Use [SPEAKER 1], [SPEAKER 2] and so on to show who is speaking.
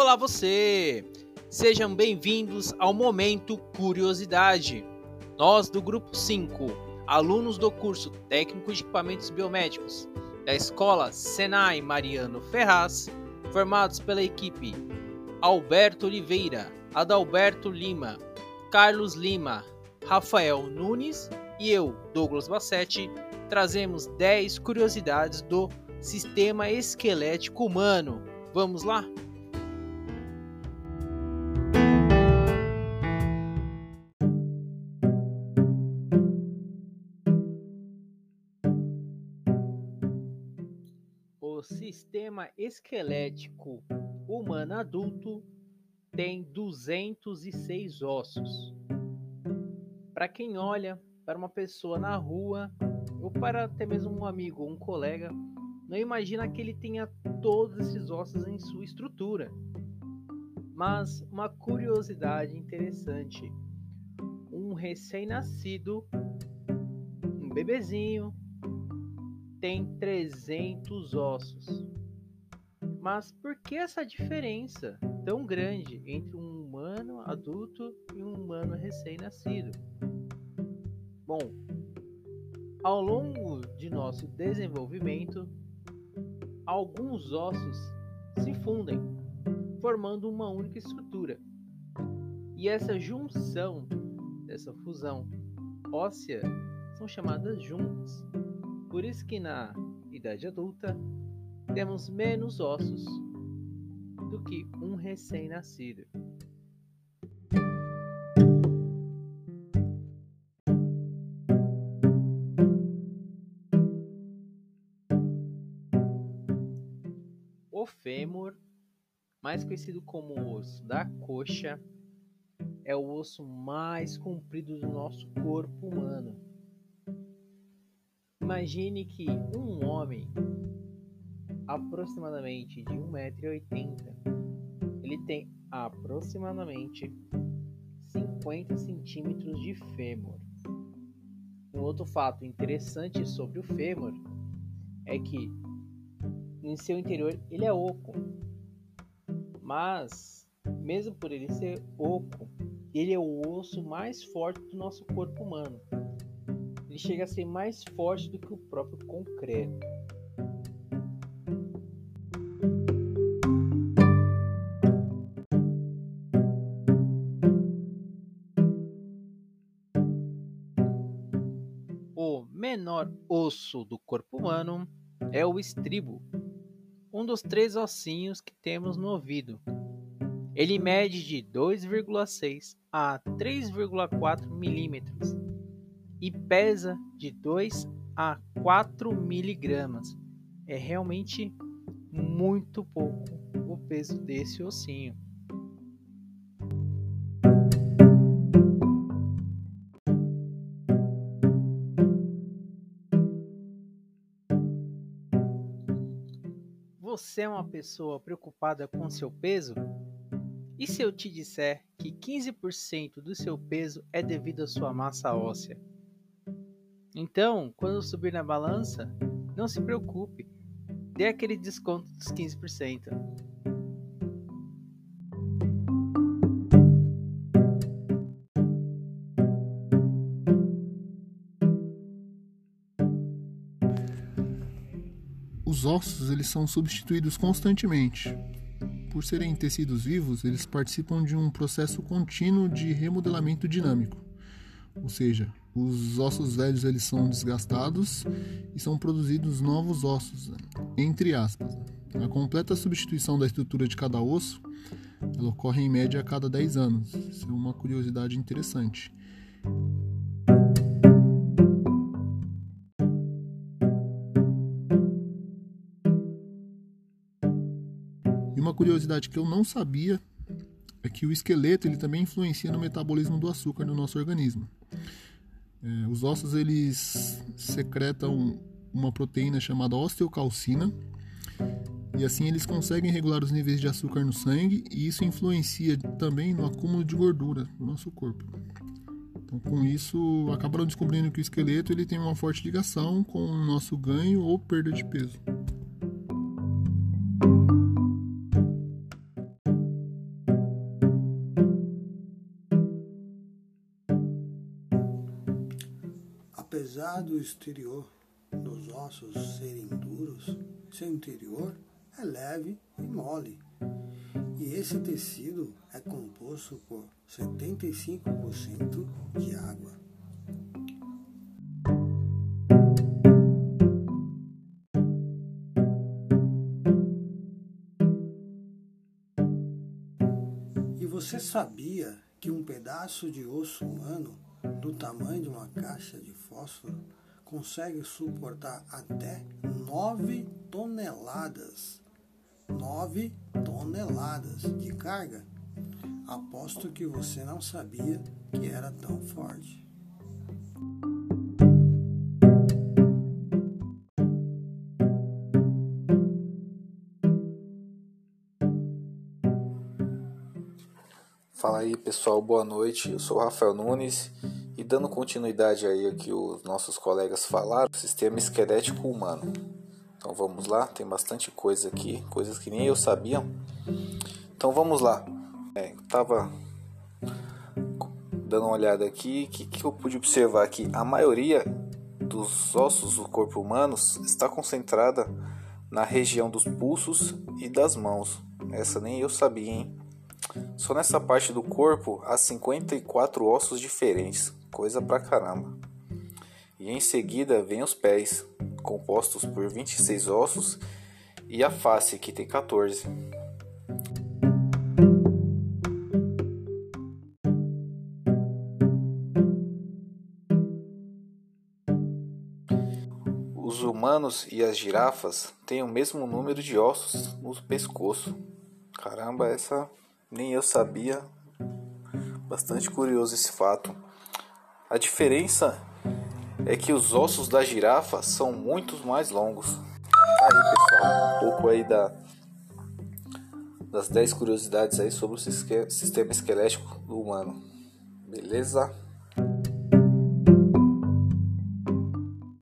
[SPEAKER 1] Olá você! Sejam bem-vindos ao Momento Curiosidade. Nós do Grupo 5, alunos do curso Técnico de Equipamentos Biomédicos da Escola Senai Mariano Ferraz, formados pela equipe Alberto Oliveira, Adalberto Lima, Carlos Lima, Rafael Nunes e eu, Douglas Bassetti, trazemos 10 curiosidades do sistema esquelético humano. Vamos lá? Sistema esquelético humano adulto tem 206 ossos. Para quem olha para uma pessoa na rua ou para até mesmo um amigo ou um colega, não imagina que ele tenha todos esses ossos em sua estrutura. Mas uma curiosidade interessante: um recém-nascido, um bebezinho, tem 300 ossos. Mas por que essa diferença tão grande entre um humano adulto e um humano recém-nascido? Bom, ao longo de nosso desenvolvimento, alguns ossos se fundem, formando uma única estrutura. E essa junção, essa fusão óssea, são chamadas juntas. Por isso que na idade adulta temos menos ossos do que um recém-nascido. O fêmur, mais conhecido como osso da coxa, é o osso mais comprido do nosso corpo humano Imagine que um homem aproximadamente de 1,80m ele tem aproximadamente 50 centímetros de fêmur. Um outro fato interessante sobre o fêmur é que em seu interior ele é oco, mas mesmo por ele ser oco, ele é o osso mais forte do nosso corpo humano ele chega a ser mais forte do que o próprio concreto. O menor osso do corpo humano é o estribo, um dos três ossinhos que temos no ouvido. Ele mede de 2,6 a 3,4 milímetros e pesa de 2 a 4 miligramas. É realmente muito pouco o peso desse ossinho. Você é uma pessoa preocupada com seu peso? E se eu te disser que 15% do seu peso é devido à sua massa óssea? Então, quando subir na balança, não se preocupe, dê aquele desconto dos 15%.
[SPEAKER 2] Os ossos eles são substituídos constantemente. Por serem tecidos vivos, eles participam de um processo contínuo de remodelamento dinâmico. Ou seja, os ossos velhos eles são desgastados e são produzidos novos ossos, entre aspas. A completa substituição da estrutura de cada osso ela ocorre em média a cada 10 anos. Isso é uma curiosidade interessante. E uma curiosidade que eu não sabia é que o esqueleto ele também influencia no metabolismo do açúcar no nosso organismo. É, os ossos eles secretam uma proteína chamada osteocalcina e assim eles conseguem regular os níveis de açúcar no sangue e isso influencia também no acúmulo de gordura no nosso corpo. Então, com isso, acabaram descobrindo que o esqueleto ele tem uma forte ligação com o nosso ganho ou perda de peso.
[SPEAKER 3] Do exterior dos ossos serem duros, seu interior é leve e mole. E esse tecido é composto por 75% de água. E você sabia que um pedaço de osso humano do tamanho de uma caixa de fósforo consegue suportar até 9 toneladas. 9 toneladas de carga. Aposto que você não sabia que era tão forte.
[SPEAKER 4] Fala aí pessoal, boa noite. Eu sou Rafael Nunes e dando continuidade aí ao que os nossos colegas falaram, sistema esquelético humano. Então vamos lá, tem bastante coisa aqui, coisas que nem eu sabia. Então vamos lá. É, tava dando uma olhada aqui, o que, que eu pude observar aqui? A maioria dos ossos do corpo humano está concentrada na região dos pulsos e das mãos. Essa nem eu sabia, hein? Só nessa parte do corpo há 54 ossos diferentes, coisa pra caramba. E em seguida vem os pés, compostos por 26 ossos, e a face, que tem 14. Os humanos e as girafas têm o mesmo número de ossos no pescoço. Caramba, essa nem eu sabia. Bastante curioso esse fato. A diferença é que os ossos da girafa são muito mais longos. Aí, pessoal, um pouco aí da das 10 curiosidades aí sobre o sistema esquelético do humano. Beleza?